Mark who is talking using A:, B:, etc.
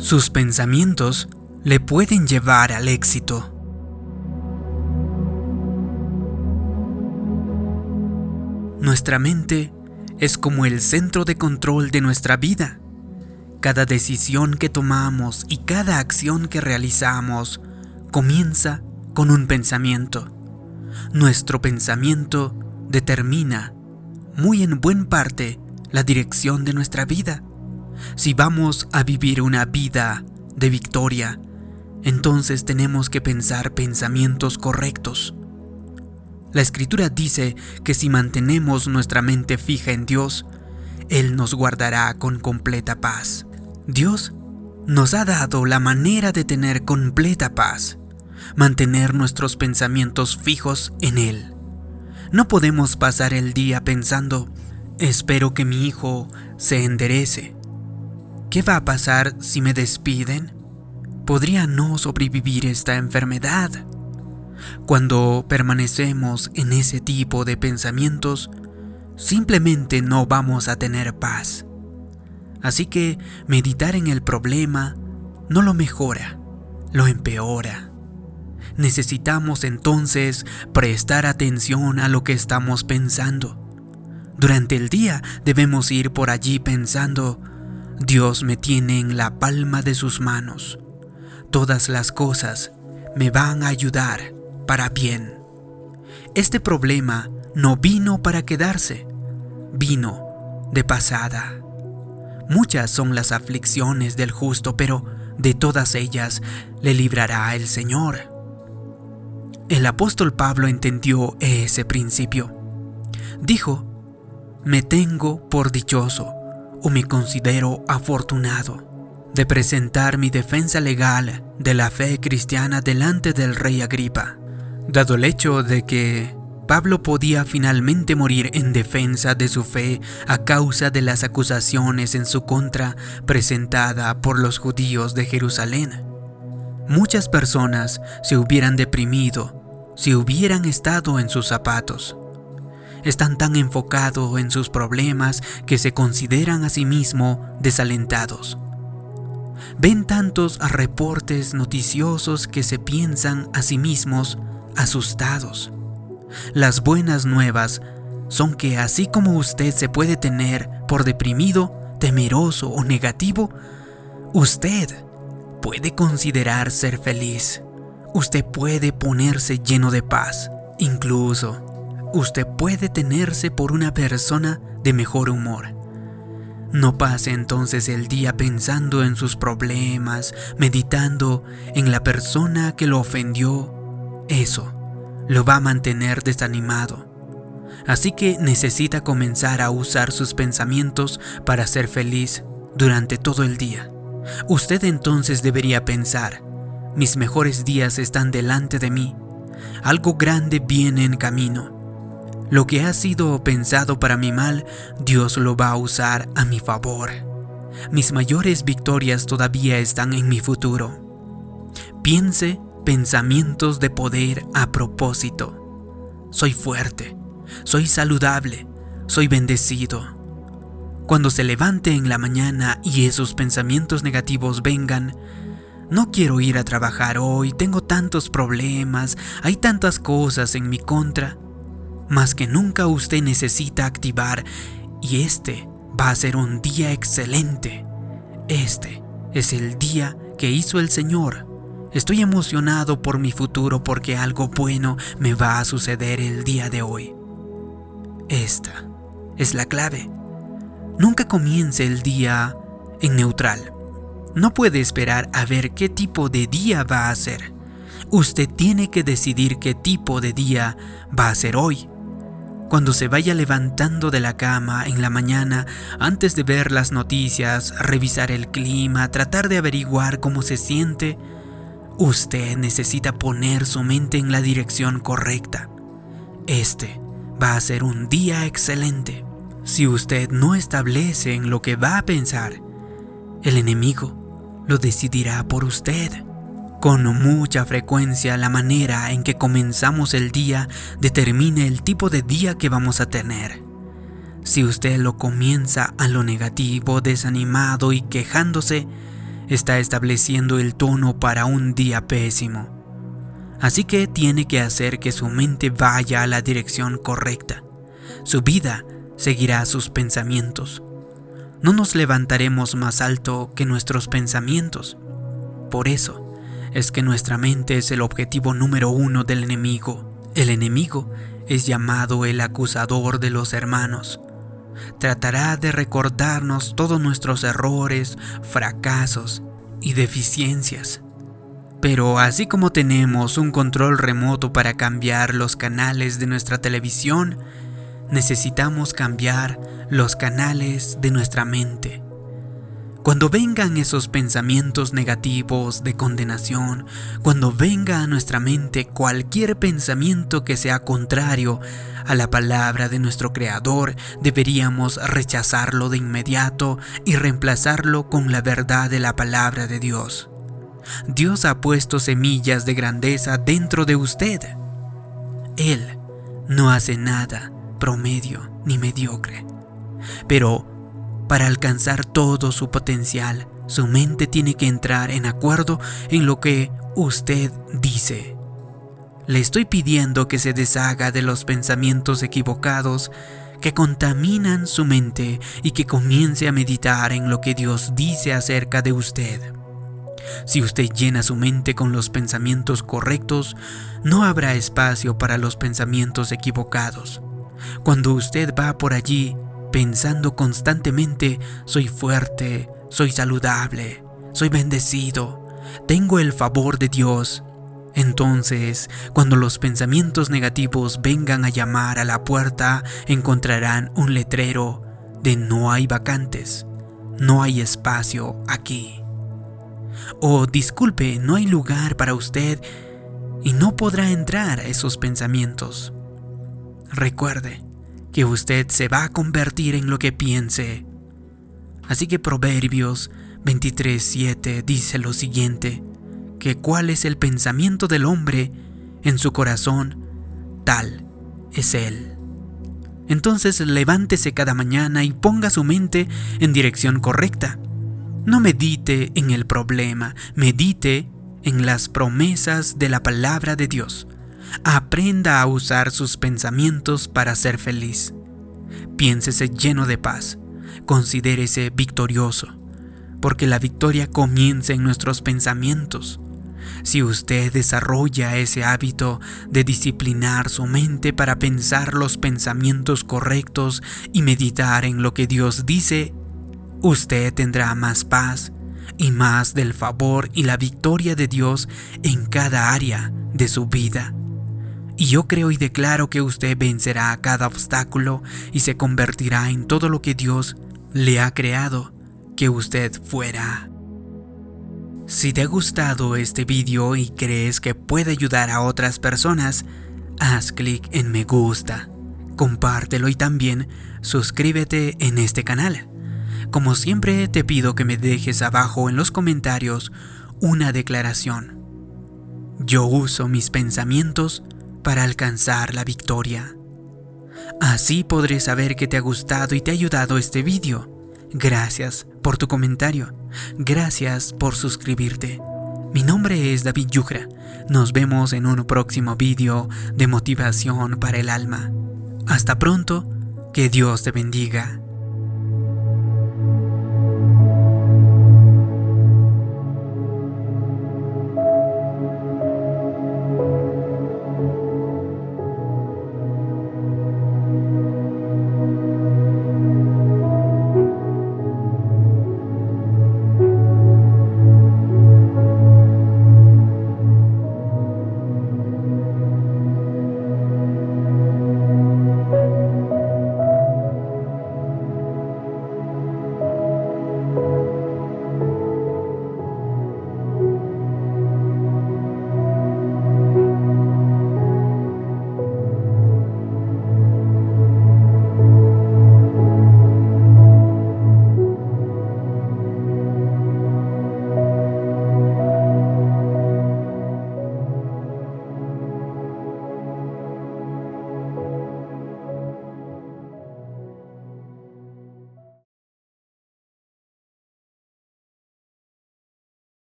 A: Sus pensamientos le pueden llevar al éxito. Nuestra mente es como el centro de control de nuestra vida. Cada decisión que tomamos y cada acción que realizamos comienza con un pensamiento. Nuestro pensamiento determina, muy en buen parte, la dirección de nuestra vida. Si vamos a vivir una vida de victoria, entonces tenemos que pensar pensamientos correctos. La escritura dice que si mantenemos nuestra mente fija en Dios, Él nos guardará con completa paz. Dios nos ha dado la manera de tener completa paz, mantener nuestros pensamientos fijos en Él. No podemos pasar el día pensando, espero que mi hijo se enderece. ¿Qué va a pasar si me despiden? ¿Podría no sobrevivir esta enfermedad? Cuando permanecemos en ese tipo de pensamientos, simplemente no vamos a tener paz. Así que meditar en el problema no lo mejora, lo empeora. Necesitamos entonces prestar atención a lo que estamos pensando. Durante el día debemos ir por allí pensando, Dios me tiene en la palma de sus manos. Todas las cosas me van a ayudar para bien. Este problema no vino para quedarse, vino de pasada. Muchas son las aflicciones del justo, pero de todas ellas le librará el Señor. El apóstol Pablo entendió ese principio. Dijo, me tengo por dichoso o me considero afortunado de presentar mi defensa legal de la fe cristiana delante del rey Agripa, dado el hecho de que Pablo podía finalmente morir en defensa de su fe a causa de las acusaciones en su contra presentada por los judíos de Jerusalén. Muchas personas se hubieran deprimido si hubieran estado en sus zapatos. Están tan enfocados en sus problemas que se consideran a sí mismos desalentados. Ven tantos reportes noticiosos que se piensan a sí mismos asustados. Las buenas nuevas son que así como usted se puede tener por deprimido, temeroso o negativo, usted puede considerar ser feliz. Usted puede ponerse lleno de paz. Incluso, usted puede tenerse por una persona de mejor humor. No pase entonces el día pensando en sus problemas, meditando en la persona que lo ofendió. Eso lo va a mantener desanimado. Así que necesita comenzar a usar sus pensamientos para ser feliz durante todo el día. Usted entonces debería pensar, mis mejores días están delante de mí, algo grande viene en camino. Lo que ha sido pensado para mi mal, Dios lo va a usar a mi favor. Mis mayores victorias todavía están en mi futuro. Piense pensamientos de poder a propósito. Soy fuerte, soy saludable, soy bendecido. Cuando se levante en la mañana y esos pensamientos negativos vengan, no quiero ir a trabajar hoy, tengo tantos problemas, hay tantas cosas en mi contra. Más que nunca usted necesita activar y este va a ser un día excelente. Este es el día que hizo el Señor Estoy emocionado por mi futuro porque algo bueno me va a suceder el día de hoy. Esta es la clave. Nunca comience el día en neutral. No puede esperar a ver qué tipo de día va a ser. Usted tiene que decidir qué tipo de día va a ser hoy. Cuando se vaya levantando de la cama en la mañana, antes de ver las noticias, revisar el clima, tratar de averiguar cómo se siente, Usted necesita poner su mente en la dirección correcta. Este va a ser un día excelente. Si usted no establece en lo que va a pensar, el enemigo lo decidirá por usted. Con mucha frecuencia la manera en que comenzamos el día determina el tipo de día que vamos a tener. Si usted lo comienza a lo negativo, desanimado y quejándose, está estableciendo el tono para un día pésimo. Así que tiene que hacer que su mente vaya a la dirección correcta. Su vida seguirá sus pensamientos. No nos levantaremos más alto que nuestros pensamientos. Por eso es que nuestra mente es el objetivo número uno del enemigo. El enemigo es llamado el acusador de los hermanos. Tratará de recordarnos todos nuestros errores, fracasos y deficiencias. Pero así como tenemos un control remoto para cambiar los canales de nuestra televisión, necesitamos cambiar los canales de nuestra mente. Cuando vengan esos pensamientos negativos de condenación, cuando venga a nuestra mente cualquier pensamiento que sea contrario a la palabra de nuestro Creador, deberíamos rechazarlo de inmediato y reemplazarlo con la verdad de la palabra de Dios. Dios ha puesto semillas de grandeza dentro de usted. Él no hace nada promedio ni mediocre. Pero para alcanzar todo su potencial, su mente tiene que entrar en acuerdo en lo que usted dice. Le estoy pidiendo que se deshaga de los pensamientos equivocados que contaminan su mente y que comience a meditar en lo que Dios dice acerca de usted. Si usted llena su mente con los pensamientos correctos, no habrá espacio para los pensamientos equivocados. Cuando usted va por allí pensando constantemente, soy fuerte, soy saludable, soy bendecido, tengo el favor de Dios. Entonces, cuando los pensamientos negativos vengan a llamar a la puerta, encontrarán un letrero de no hay vacantes, no hay espacio aquí. O disculpe, no hay lugar para usted y no podrá entrar esos pensamientos. Recuerde, que usted se va a convertir en lo que piense. Así que Proverbios 23:7 dice lo siguiente, que cuál es el pensamiento del hombre en su corazón, tal es él. Entonces levántese cada mañana y ponga su mente en dirección correcta. No medite en el problema, medite en las promesas de la palabra de Dios. Aprenda a usar sus pensamientos para ser feliz. Piénsese lleno de paz. Considérese victorioso, porque la victoria comienza en nuestros pensamientos. Si usted desarrolla ese hábito de disciplinar su mente para pensar los pensamientos correctos y meditar en lo que Dios dice, usted tendrá más paz y más del favor y la victoria de Dios en cada área de su vida. Y yo creo y declaro que usted vencerá cada obstáculo y se convertirá en todo lo que Dios le ha creado que usted fuera. Si te ha gustado este vídeo y crees que puede ayudar a otras personas, haz clic en me gusta, compártelo y también suscríbete en este canal. Como siempre te pido que me dejes abajo en los comentarios una declaración. Yo uso mis pensamientos para alcanzar la victoria. Así podré saber que te ha gustado y te ha ayudado este vídeo. Gracias por tu comentario. Gracias por suscribirte. Mi nombre es David Yucra. Nos vemos en un próximo vídeo de motivación para el alma. Hasta pronto. Que Dios te bendiga.